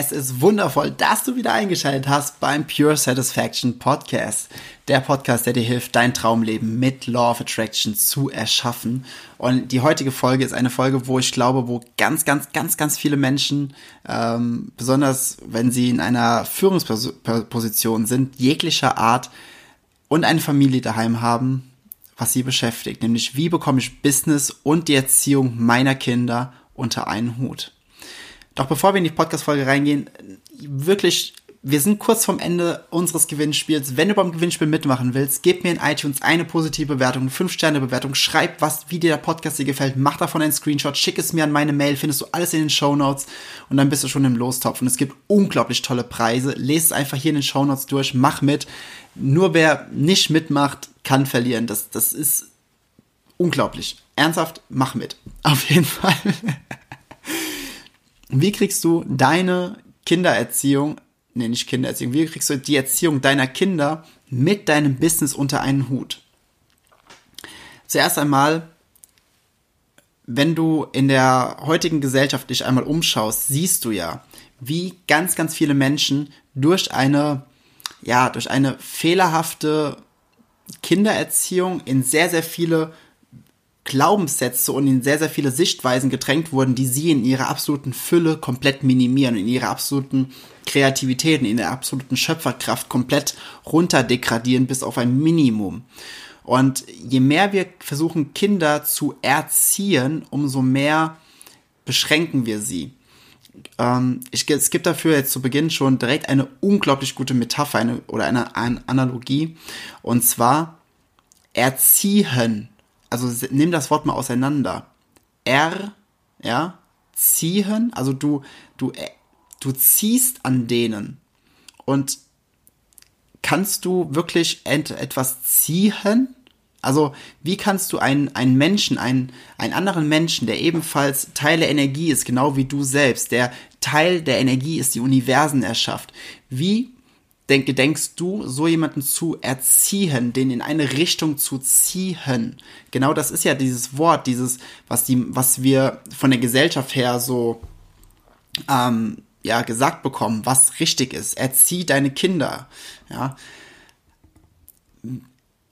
Es ist wundervoll, dass du wieder eingeschaltet hast beim Pure Satisfaction Podcast. Der Podcast, der dir hilft, dein Traumleben mit Law of Attraction zu erschaffen. Und die heutige Folge ist eine Folge, wo ich glaube, wo ganz, ganz, ganz, ganz viele Menschen, ähm, besonders wenn sie in einer Führungsposition sind, jeglicher Art und eine Familie daheim haben, was sie beschäftigt, nämlich wie bekomme ich Business und die Erziehung meiner Kinder unter einen Hut. Doch bevor wir in die Podcast-Folge reingehen, wirklich, wir sind kurz vorm Ende unseres Gewinnspiels. Wenn du beim Gewinnspiel mitmachen willst, gib mir in iTunes eine positive Bewertung, eine 5-Sterne-Bewertung, schreib was, wie dir der Podcast dir gefällt, mach davon einen Screenshot, schick es mir an meine Mail, findest du alles in den Show Notes und dann bist du schon im Lostopf. Und es gibt unglaublich tolle Preise. Lese es einfach hier in den Show Notes durch, mach mit. Nur wer nicht mitmacht, kann verlieren. Das, das ist unglaublich. Ernsthaft, mach mit. Auf jeden Fall. Wie kriegst du deine Kindererziehung, nee, nicht Kindererziehung, wie kriegst du die Erziehung deiner Kinder mit deinem Business unter einen Hut? Zuerst einmal, wenn du in der heutigen Gesellschaft dich einmal umschaust, siehst du ja, wie ganz, ganz viele Menschen durch eine, ja, durch eine fehlerhafte Kindererziehung in sehr, sehr viele Glaubenssätze und in sehr, sehr viele Sichtweisen gedrängt wurden, die sie in ihrer absoluten Fülle komplett minimieren, in ihrer absoluten Kreativität, in ihrer absoluten Schöpferkraft komplett runterdegradieren bis auf ein Minimum. Und je mehr wir versuchen, Kinder zu erziehen, umso mehr beschränken wir sie. Ähm, ich, es gibt dafür jetzt zu Beginn schon direkt eine unglaublich gute Metapher eine, oder eine, eine Analogie. Und zwar erziehen. Also nimm das Wort mal auseinander. Er, ja, ziehen, also du, du, äh, du ziehst an denen. Und kannst du wirklich etwas ziehen? Also, wie kannst du einen, einen Menschen, einen, einen anderen Menschen, der ebenfalls Teil der Energie ist, genau wie du selbst, der Teil der Energie ist, die Universen erschafft, wie denke, denkst du, so jemanden zu erziehen, den in eine Richtung zu ziehen? Genau das ist ja dieses Wort, dieses, was die, was wir von der Gesellschaft her so, ähm, ja, gesagt bekommen, was richtig ist. Erzieh deine Kinder, ja.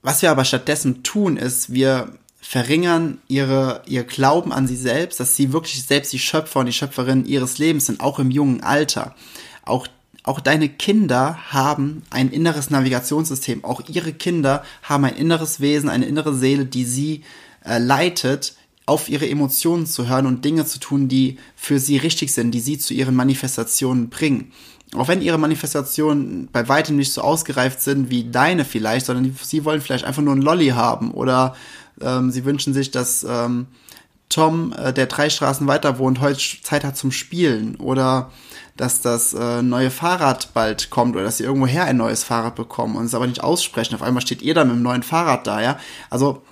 Was wir aber stattdessen tun, ist, wir verringern ihre, ihr Glauben an sie selbst, dass sie wirklich selbst die Schöpfer und die Schöpferin ihres Lebens sind, auch im jungen Alter. Auch, auch deine Kinder haben ein inneres Navigationssystem. Auch ihre Kinder haben ein inneres Wesen, eine innere Seele, die sie äh, leitet, auf ihre Emotionen zu hören und Dinge zu tun, die für sie richtig sind, die sie zu ihren Manifestationen bringen auch wenn ihre Manifestationen bei weitem nicht so ausgereift sind wie deine vielleicht, sondern die, sie wollen vielleicht einfach nur einen Lolly haben oder ähm, sie wünschen sich, dass ähm, Tom, äh, der drei Straßen weiter wohnt, heute Zeit hat zum Spielen oder dass das äh, neue Fahrrad bald kommt oder dass sie irgendwoher ein neues Fahrrad bekommen und es aber nicht aussprechen. Auf einmal steht ihr dann mit dem neuen Fahrrad da, ja. Also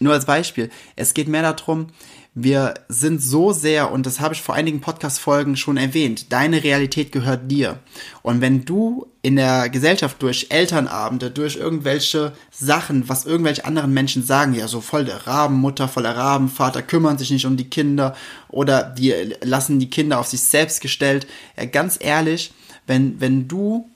nur als Beispiel. Es geht mehr darum, wir sind so sehr, und das habe ich vor einigen Podcast-Folgen schon erwähnt, deine Realität gehört dir. Und wenn du in der Gesellschaft durch Elternabende, durch irgendwelche Sachen, was irgendwelche anderen Menschen sagen, ja, so voll der Rabenmutter, voller Rabenvater, kümmern sich nicht um die Kinder oder die lassen die Kinder auf sich selbst gestellt. Ja, ganz ehrlich, wenn, wenn du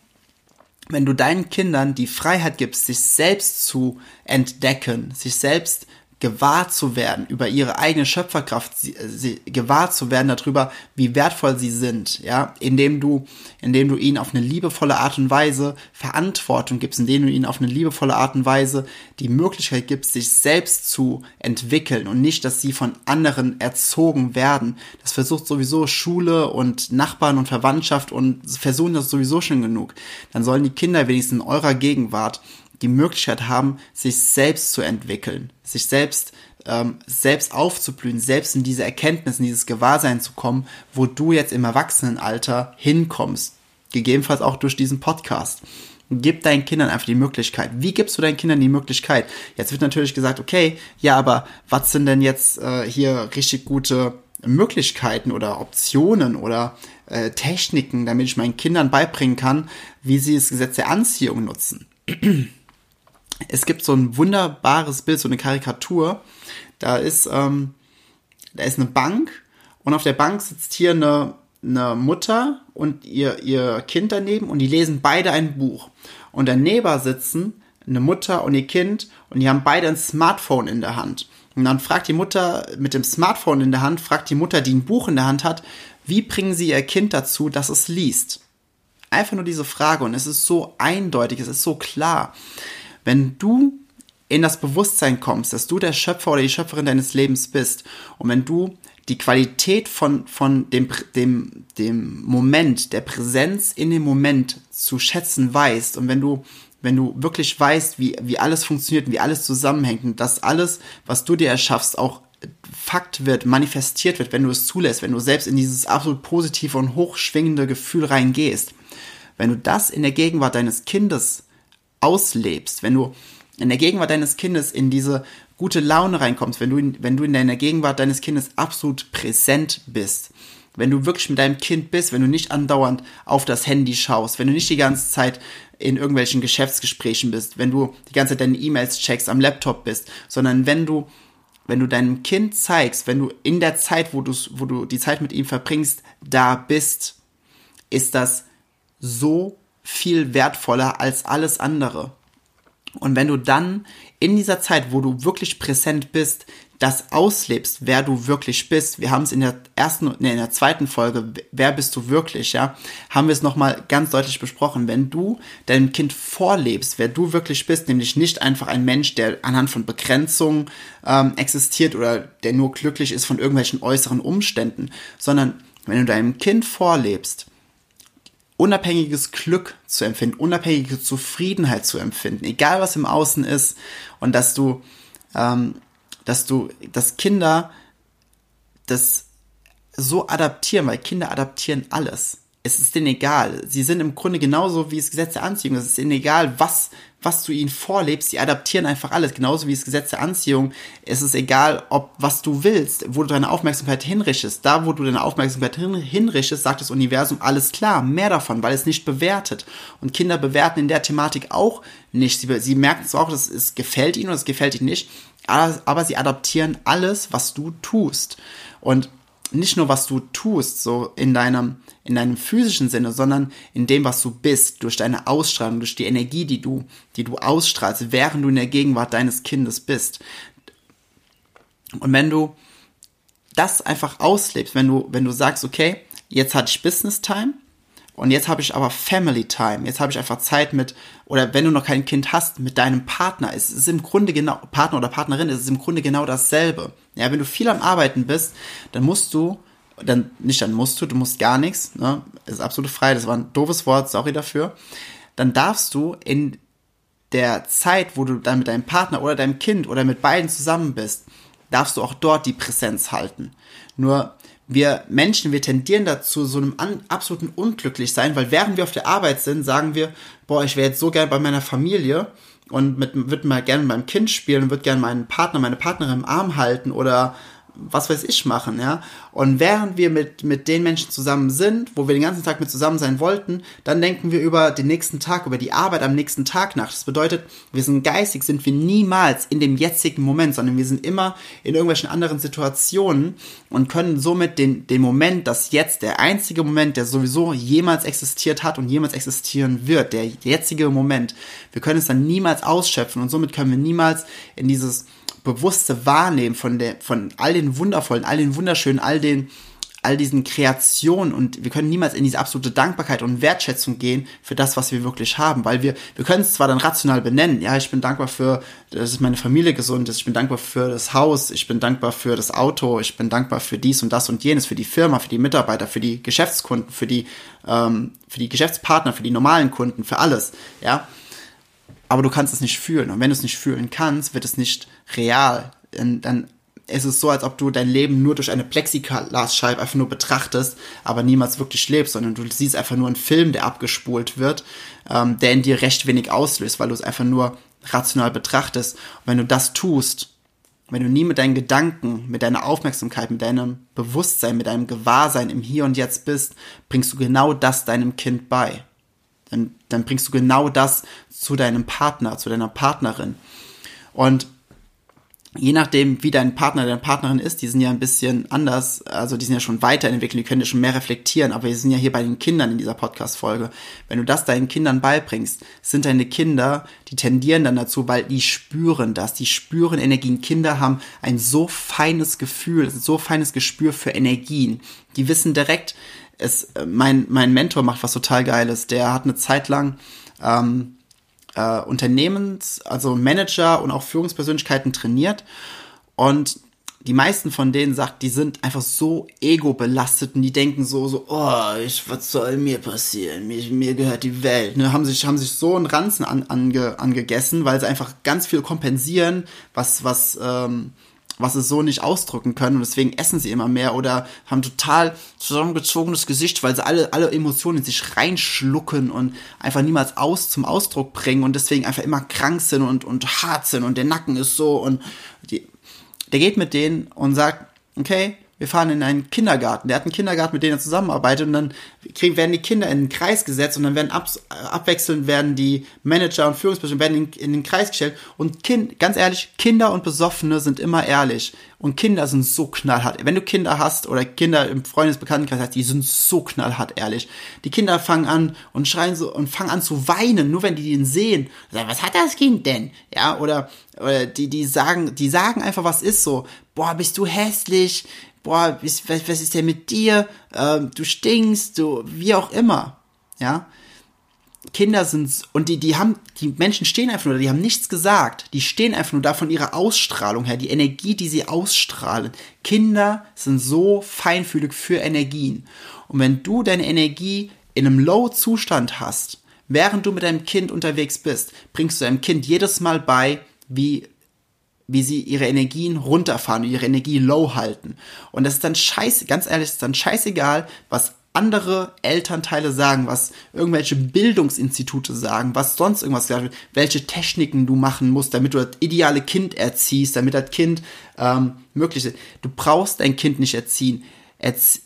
wenn du deinen Kindern die Freiheit gibst, sich selbst zu entdecken, sich selbst gewahr zu werden über ihre eigene Schöpferkraft, sie, gewahr zu werden darüber, wie wertvoll sie sind, ja, indem du, indem du ihnen auf eine liebevolle Art und Weise Verantwortung gibst, indem du ihnen auf eine liebevolle Art und Weise die Möglichkeit gibst, sich selbst zu entwickeln und nicht, dass sie von anderen erzogen werden. Das versucht sowieso Schule und Nachbarn und Verwandtschaft und versuchen das sowieso schon genug. Dann sollen die Kinder wenigstens in eurer Gegenwart die Möglichkeit haben, sich selbst zu entwickeln, sich selbst ähm, selbst aufzublühen, selbst in diese Erkenntnis, in dieses Gewahrsein zu kommen, wo du jetzt im Erwachsenenalter hinkommst. Gegebenenfalls auch durch diesen Podcast. Gib deinen Kindern einfach die Möglichkeit. Wie gibst du deinen Kindern die Möglichkeit? Jetzt wird natürlich gesagt, okay, ja, aber was sind denn jetzt äh, hier richtig gute Möglichkeiten oder Optionen oder äh, Techniken, damit ich meinen Kindern beibringen kann, wie sie das Gesetz der Anziehung nutzen? Es gibt so ein wunderbares Bild, so eine Karikatur. Da ist, ähm, da ist eine Bank und auf der Bank sitzt hier eine, eine Mutter und ihr, ihr Kind daneben und die lesen beide ein Buch. Und daneben sitzen eine Mutter und ihr Kind und die haben beide ein Smartphone in der Hand. Und dann fragt die Mutter mit dem Smartphone in der Hand, fragt die Mutter, die ein Buch in der Hand hat, wie bringen sie ihr Kind dazu, dass es liest? Einfach nur diese Frage und es ist so eindeutig, es ist so klar. Wenn du in das Bewusstsein kommst, dass du der Schöpfer oder die Schöpferin deines Lebens bist und wenn du die Qualität von, von dem, dem, dem Moment, der Präsenz in dem Moment zu schätzen weißt und wenn du, wenn du wirklich weißt, wie, wie alles funktioniert wie alles zusammenhängt und dass alles, was du dir erschaffst, auch Fakt wird, manifestiert wird, wenn du es zulässt, wenn du selbst in dieses absolut positive und hochschwingende Gefühl reingehst, wenn du das in der Gegenwart deines Kindes auslebst, wenn du in der Gegenwart deines Kindes in diese gute Laune reinkommst, wenn du in, wenn du in deiner Gegenwart deines Kindes absolut präsent bist, wenn du wirklich mit deinem Kind bist, wenn du nicht andauernd auf das Handy schaust, wenn du nicht die ganze Zeit in irgendwelchen Geschäftsgesprächen bist, wenn du die ganze Zeit deine E-Mails checkst, am Laptop bist, sondern wenn du wenn du deinem Kind zeigst, wenn du in der Zeit, wo wo du die Zeit mit ihm verbringst, da bist, ist das so viel wertvoller als alles andere. Und wenn du dann in dieser Zeit, wo du wirklich präsent bist, das auslebst, wer du wirklich bist. Wir haben es in der ersten, nee, in der zweiten Folge, wer bist du wirklich, ja, haben wir es nochmal ganz deutlich besprochen. Wenn du deinem Kind vorlebst, wer du wirklich bist, nämlich nicht einfach ein Mensch, der anhand von Begrenzungen ähm, existiert oder der nur glücklich ist von irgendwelchen äußeren Umständen, sondern wenn du deinem Kind vorlebst, unabhängiges Glück zu empfinden, unabhängige Zufriedenheit zu empfinden, egal was im Außen ist, und dass du, ähm, dass du, dass Kinder das so adaptieren, weil Kinder adaptieren alles es ist denen egal. Sie sind im Grunde genauso wie das Gesetz der Anziehung. Es ist ihnen egal, was, was du ihnen vorlebst. Sie adaptieren einfach alles. Genauso wie das Gesetz der Anziehung. Es ist egal, ob was du willst, wo du deine Aufmerksamkeit hinrichtest. Da, wo du deine Aufmerksamkeit hin, hinrichtest, sagt das Universum alles klar. Mehr davon, weil es nicht bewertet. Und Kinder bewerten in der Thematik auch nicht. Sie, sie merken zwar auch, dass es gefällt ihnen oder es gefällt ihnen nicht. Aber, aber sie adaptieren alles, was du tust. Und nicht nur, was du tust, so in deinem, in deinem physischen Sinne, sondern in dem, was du bist, durch deine Ausstrahlung, durch die Energie, die du, die du ausstrahlst, während du in der Gegenwart deines Kindes bist. Und wenn du das einfach auslebst, wenn du, wenn du sagst, okay, jetzt hatte ich Business Time, und jetzt habe ich aber Family Time. Jetzt habe ich einfach Zeit mit, oder wenn du noch kein Kind hast, mit deinem Partner. Es ist im Grunde genau, Partner oder Partnerin, es ist im Grunde genau dasselbe. Ja, wenn du viel am Arbeiten bist, dann musst du, dann, nicht dann musst du, du musst gar nichts, ne? ist absolut frei, das war ein doofes Wort, sorry dafür. Dann darfst du in der Zeit, wo du dann mit deinem Partner oder deinem Kind oder mit beiden zusammen bist, darfst du auch dort die Präsenz halten. Nur, wir Menschen, wir tendieren dazu, so einem absoluten Unglücklichsein, weil während wir auf der Arbeit sind, sagen wir, boah, ich wäre jetzt so gern bei meiner Familie und mit, würde mal gerne mit meinem Kind spielen und würde gerne meinen Partner, meine Partnerin im Arm halten oder was weiß ich machen, ja. Und während wir mit, mit den Menschen zusammen sind, wo wir den ganzen Tag mit zusammen sein wollten, dann denken wir über den nächsten Tag, über die Arbeit am nächsten Tag nach. Das bedeutet, wir sind geistig, sind wir niemals in dem jetzigen Moment, sondern wir sind immer in irgendwelchen anderen Situationen und können somit den, den Moment, das jetzt der einzige Moment, der sowieso jemals existiert hat und jemals existieren wird, der jetzige Moment, wir können es dann niemals ausschöpfen und somit können wir niemals in dieses bewusste Wahrnehmen von der, von all den wundervollen, all den wunderschönen, all den, all diesen Kreationen und wir können niemals in diese absolute Dankbarkeit und Wertschätzung gehen für das, was wir wirklich haben, weil wir, wir können es zwar dann rational benennen, ja, ich bin dankbar für, dass meine Familie gesund ist, ich bin dankbar für das Haus, ich bin dankbar für das Auto, ich bin dankbar für dies und das und jenes, für die Firma, für die Mitarbeiter, für die Geschäftskunden, für die, ähm, für die Geschäftspartner, für die normalen Kunden, für alles, ja, aber du kannst es nicht fühlen. Und wenn du es nicht fühlen kannst, wird es nicht real. Dann ist es so, als ob du dein Leben nur durch eine Plexiglasscheibe einfach nur betrachtest, aber niemals wirklich lebst, sondern du siehst einfach nur einen Film, der abgespult wird, ähm, der in dir recht wenig auslöst, weil du es einfach nur rational betrachtest. Und wenn du das tust, wenn du nie mit deinen Gedanken, mit deiner Aufmerksamkeit, mit deinem Bewusstsein, mit deinem Gewahrsein im Hier und Jetzt bist, bringst du genau das deinem Kind bei. Dann, dann bringst du genau das zu deinem Partner, zu deiner Partnerin. Und je nachdem, wie dein Partner, deine Partnerin ist, die sind ja ein bisschen anders, also die sind ja schon weiterentwickelt, die können ja schon mehr reflektieren, aber wir sind ja hier bei den Kindern in dieser Podcast-Folge. Wenn du das deinen Kindern beibringst, sind deine Kinder, die tendieren dann dazu, weil die spüren das, die spüren Energien. Kinder haben ein so feines Gefühl, so feines Gespür für Energien. Die wissen direkt, es, mein, mein Mentor macht was total Geiles, der hat eine Zeit lang, ähm, äh, Unternehmens, also Manager und auch Führungspersönlichkeiten trainiert. Und die meisten von denen sagt, die sind einfach so ego-belastet und die denken so, so, oh, ich, was soll mir passieren? Mir, mir gehört die Welt. Ne, haben sich, haben sich so einen Ranzen an, ange, angegessen, weil sie einfach ganz viel kompensieren, was, was, ähm, was sie so nicht ausdrücken können. Und deswegen essen sie immer mehr oder haben total zusammengezogenes Gesicht, weil sie alle, alle Emotionen in sich reinschlucken und einfach niemals aus zum Ausdruck bringen und deswegen einfach immer krank sind und, und hart sind und der Nacken ist so und die, der geht mit denen und sagt, okay, wir fahren in einen Kindergarten. Der hat einen Kindergarten, mit dem er zusammenarbeitet und dann kriegen, werden die Kinder in den Kreis gesetzt und dann werden ab, abwechselnd werden die Manager und Führungspersonen werden in, in, den Kreis gestellt und kind, ganz ehrlich, Kinder und Besoffene sind immer ehrlich und Kinder sind so knallhart. Wenn du Kinder hast oder Kinder im Freundesbekanntenkreis hast, die sind so knallhart ehrlich. Die Kinder fangen an und schreien so und fangen an zu weinen, nur wenn die ihn sehen. Sagen, was hat das Kind denn? Ja, oder, oder die, die sagen, die sagen einfach, was ist so. Boah, bist du hässlich? Boah, was, was ist denn mit dir? Ähm, du stinkst, du, wie auch immer. Ja. Kinder sind, und die, die haben, die Menschen stehen einfach nur, die haben nichts gesagt. Die stehen einfach nur da von ihrer Ausstrahlung her, die Energie, die sie ausstrahlen. Kinder sind so feinfühlig für Energien. Und wenn du deine Energie in einem Low-Zustand hast, während du mit deinem Kind unterwegs bist, bringst du deinem Kind jedes Mal bei, wie wie sie ihre Energien runterfahren, ihre Energie low halten. Und das ist dann scheiße, ganz ehrlich, ist dann scheißegal, was andere Elternteile sagen, was irgendwelche Bildungsinstitute sagen, was sonst irgendwas gesagt welche Techniken du machen musst, damit du das ideale Kind erziehst, damit das Kind ähm, möglich ist. Du brauchst dein Kind nicht erziehen. Erzie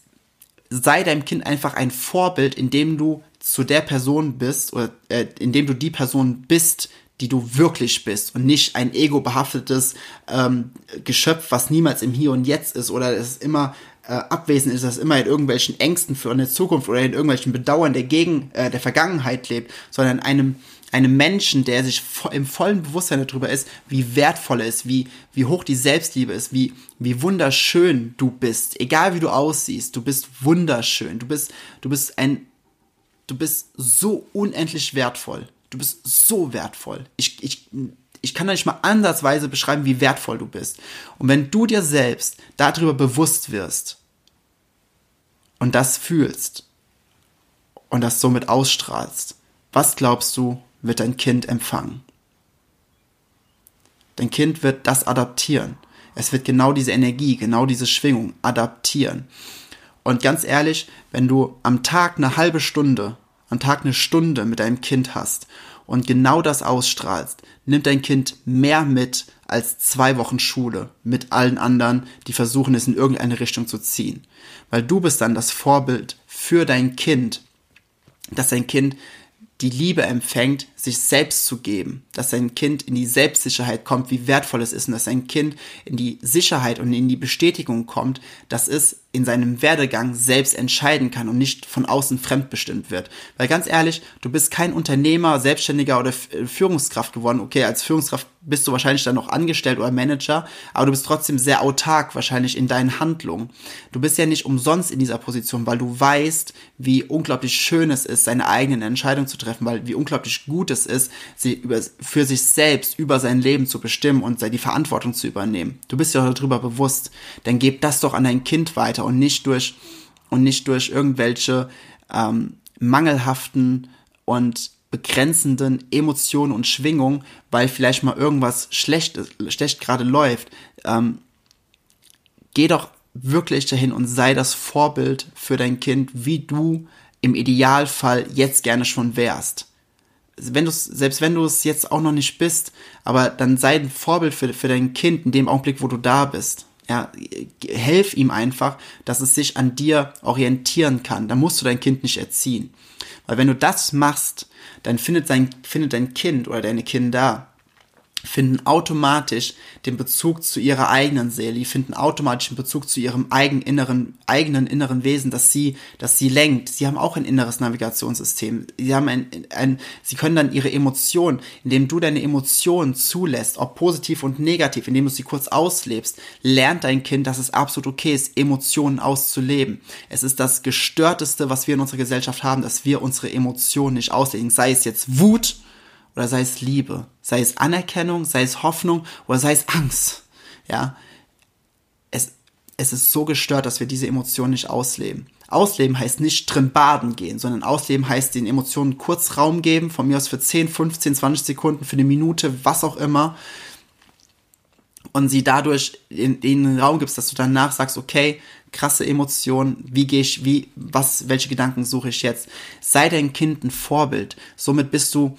sei deinem Kind einfach ein Vorbild, indem du zu der Person bist oder äh, indem du die Person bist, die du wirklich bist und nicht ein ego-behaftetes ähm, Geschöpf, was niemals im Hier und Jetzt ist oder es immer äh, abwesend ist, das immer in irgendwelchen Ängsten für eine Zukunft oder in irgendwelchen Bedauern der, Gegen, äh, der Vergangenheit lebt, sondern einem einem Menschen, der sich im vollen Bewusstsein darüber ist, wie wertvoll er ist, wie, wie hoch die Selbstliebe ist, wie, wie wunderschön du bist, egal wie du aussiehst, du bist wunderschön, du bist, du bist ein, du bist so unendlich wertvoll. Du bist so wertvoll. Ich, ich, ich kann da nicht mal ansatzweise beschreiben, wie wertvoll du bist. Und wenn du dir selbst darüber bewusst wirst und das fühlst und das somit ausstrahlst, was glaubst du, wird dein Kind empfangen? Dein Kind wird das adaptieren. Es wird genau diese Energie, genau diese Schwingung adaptieren. Und ganz ehrlich, wenn du am Tag eine halbe Stunde am Tag eine Stunde mit deinem Kind hast und genau das ausstrahlst, nimmt dein Kind mehr mit als zwei Wochen Schule mit allen anderen, die versuchen es in irgendeine Richtung zu ziehen. Weil du bist dann das Vorbild für dein Kind, dass dein Kind die Liebe empfängt, sich selbst zu geben, dass sein Kind in die Selbstsicherheit kommt, wie wertvoll es ist und dass sein Kind in die Sicherheit und in die Bestätigung kommt, dass es in seinem Werdegang selbst entscheiden kann und nicht von außen fremdbestimmt wird. Weil ganz ehrlich, du bist kein Unternehmer, Selbstständiger oder Führungskraft geworden. Okay, als Führungskraft bist du wahrscheinlich dann noch angestellt oder Manager, aber du bist trotzdem sehr autark wahrscheinlich in deinen Handlungen. Du bist ja nicht umsonst in dieser Position, weil du weißt, wie unglaublich schön es ist, seine eigenen Entscheidungen zu treffen, weil wie unglaublich gut es ist, sie über, für sich selbst über sein Leben zu bestimmen und die Verantwortung zu übernehmen. Du bist ja darüber bewusst. Dann gib das doch an dein Kind weiter und nicht durch und nicht durch irgendwelche ähm, mangelhaften und begrenzenden Emotionen und Schwingungen, weil vielleicht mal irgendwas schlecht, schlecht gerade läuft, ähm, geh doch wirklich dahin und sei das Vorbild für dein Kind, wie du im Idealfall jetzt gerne schon wärst. Wenn du selbst wenn du es jetzt auch noch nicht bist, aber dann sei ein Vorbild für, für dein Kind in dem Augenblick, wo du da bist. Ja, helf ihm einfach, dass es sich an dir orientieren kann. Da musst du dein Kind nicht erziehen. Weil wenn du das machst, dann findet dein, findet dein Kind oder deine Kinder finden automatisch den Bezug zu ihrer eigenen Seele, die finden automatisch den Bezug zu ihrem eigenen inneren, eigenen inneren Wesen, dass sie, dass sie lenkt. Sie haben auch ein inneres Navigationssystem. Sie haben ein, ein, sie können dann ihre Emotionen, indem du deine Emotionen zulässt, ob positiv und negativ, indem du sie kurz auslebst, lernt dein Kind, dass es absolut okay ist, Emotionen auszuleben. Es ist das gestörteste, was wir in unserer Gesellschaft haben, dass wir unsere Emotionen nicht ausleben. Sei es jetzt Wut, oder sei es Liebe, sei es Anerkennung, sei es Hoffnung oder sei es Angst. Ja, es, es ist so gestört, dass wir diese Emotionen nicht ausleben. Ausleben heißt nicht drin baden gehen, sondern ausleben heißt den Emotionen kurz Raum geben, von mir aus für 10, 15, 20 Sekunden, für eine Minute, was auch immer. Und sie dadurch in, in den Raum gibst, dass du danach sagst, okay, krasse Emotionen, wie gehe ich, wie, was, welche Gedanken suche ich jetzt? Sei dein Kind ein Vorbild. Somit bist du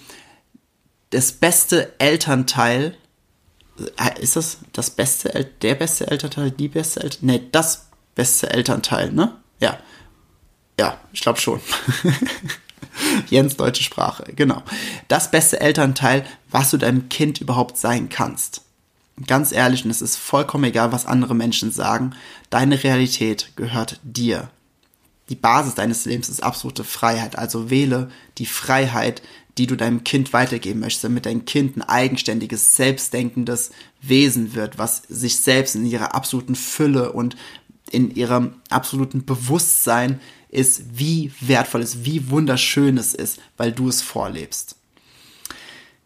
das beste Elternteil, äh, ist das das beste, der beste Elternteil, die beste Elternteil? Nee, das beste Elternteil, ne? Ja. Ja, ich glaube schon. Jens deutsche Sprache, genau. Das beste Elternteil, was du deinem Kind überhaupt sein kannst. Ganz ehrlich, und es ist vollkommen egal, was andere Menschen sagen, deine Realität gehört dir. Die Basis deines Lebens ist absolute Freiheit, also wähle die Freiheit, die du deinem Kind weitergeben möchtest, damit dein Kind ein eigenständiges, selbstdenkendes Wesen wird, was sich selbst in ihrer absoluten Fülle und in ihrem absoluten Bewusstsein ist, wie wertvoll es, wie wunderschön es ist, weil du es vorlebst.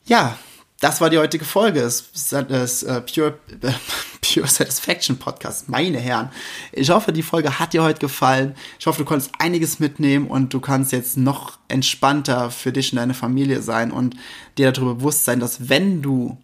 Ja, das war die heutige Folge des, des uh, Pure, uh, Pure Satisfaction Podcast. Meine Herren. Ich hoffe, die Folge hat dir heute gefallen. Ich hoffe, du konntest einiges mitnehmen und du kannst jetzt noch entspannter für dich und deine Familie sein und dir darüber bewusst sein, dass wenn du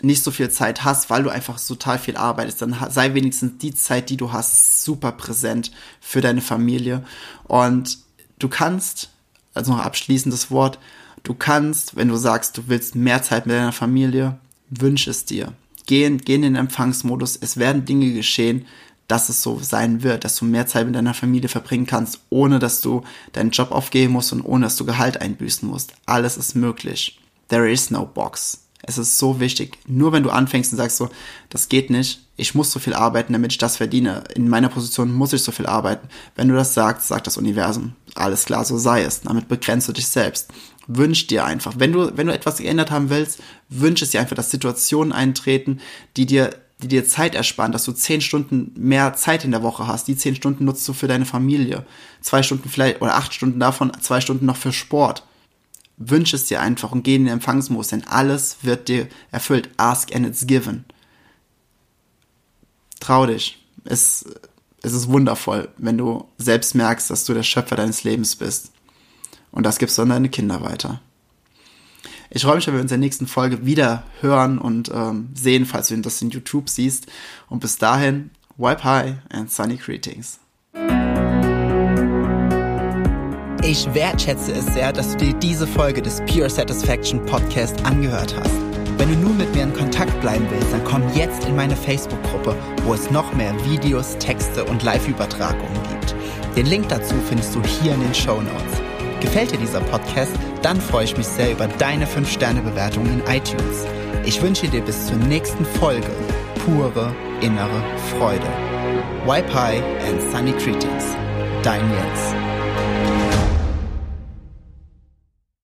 nicht so viel Zeit hast, weil du einfach total viel arbeitest, dann sei wenigstens die Zeit, die du hast, super präsent für deine Familie. Und du kannst, also noch abschließendes Wort, Du kannst, wenn du sagst, du willst mehr Zeit mit deiner Familie, wünsch es dir. Geh, geh in den Empfangsmodus. Es werden Dinge geschehen, dass es so sein wird, dass du mehr Zeit mit deiner Familie verbringen kannst, ohne dass du deinen Job aufgeben musst und ohne dass du Gehalt einbüßen musst. Alles ist möglich. There is no box. Es ist so wichtig. Nur wenn du anfängst und sagst so, das geht nicht, ich muss so viel arbeiten, damit ich das verdiene. In meiner Position muss ich so viel arbeiten. Wenn du das sagst, sagt das Universum, alles klar, so sei es. Damit begrenzt du dich selbst wünsch dir einfach. Wenn du, wenn du etwas geändert haben willst, wünsch es dir einfach, dass Situationen eintreten, die dir, die dir Zeit ersparen, dass du zehn Stunden mehr Zeit in der Woche hast. Die zehn Stunden nutzt du für deine Familie. Zwei Stunden vielleicht, oder acht Stunden davon, zwei Stunden noch für Sport. Wünsch es dir einfach und geh in den Empfangsmodus, denn alles wird dir erfüllt. Ask and it's given. Trau dich. Es, es ist wundervoll, wenn du selbst merkst, dass du der Schöpfer deines Lebens bist. Und das gibst du an deine Kinder weiter. Ich freue mich, wenn wir uns in der nächsten Folge wieder hören und ähm, sehen, falls du das in YouTube siehst. Und bis dahin, wipe high and sunny greetings. Ich wertschätze es sehr, dass du dir diese Folge des Pure Satisfaction Podcast angehört hast. Wenn du nun mit mir in Kontakt bleiben willst, dann komm jetzt in meine Facebook-Gruppe, wo es noch mehr Videos, Texte und Live-Übertragungen gibt. Den Link dazu findest du hier in den Show Notes. Gefällt dir dieser Podcast? Dann freue ich mich sehr über deine 5-Sterne-Bewertung in iTunes. Ich wünsche dir bis zur nächsten Folge pure innere Freude. High and Sunny Greetings. Dein Jens.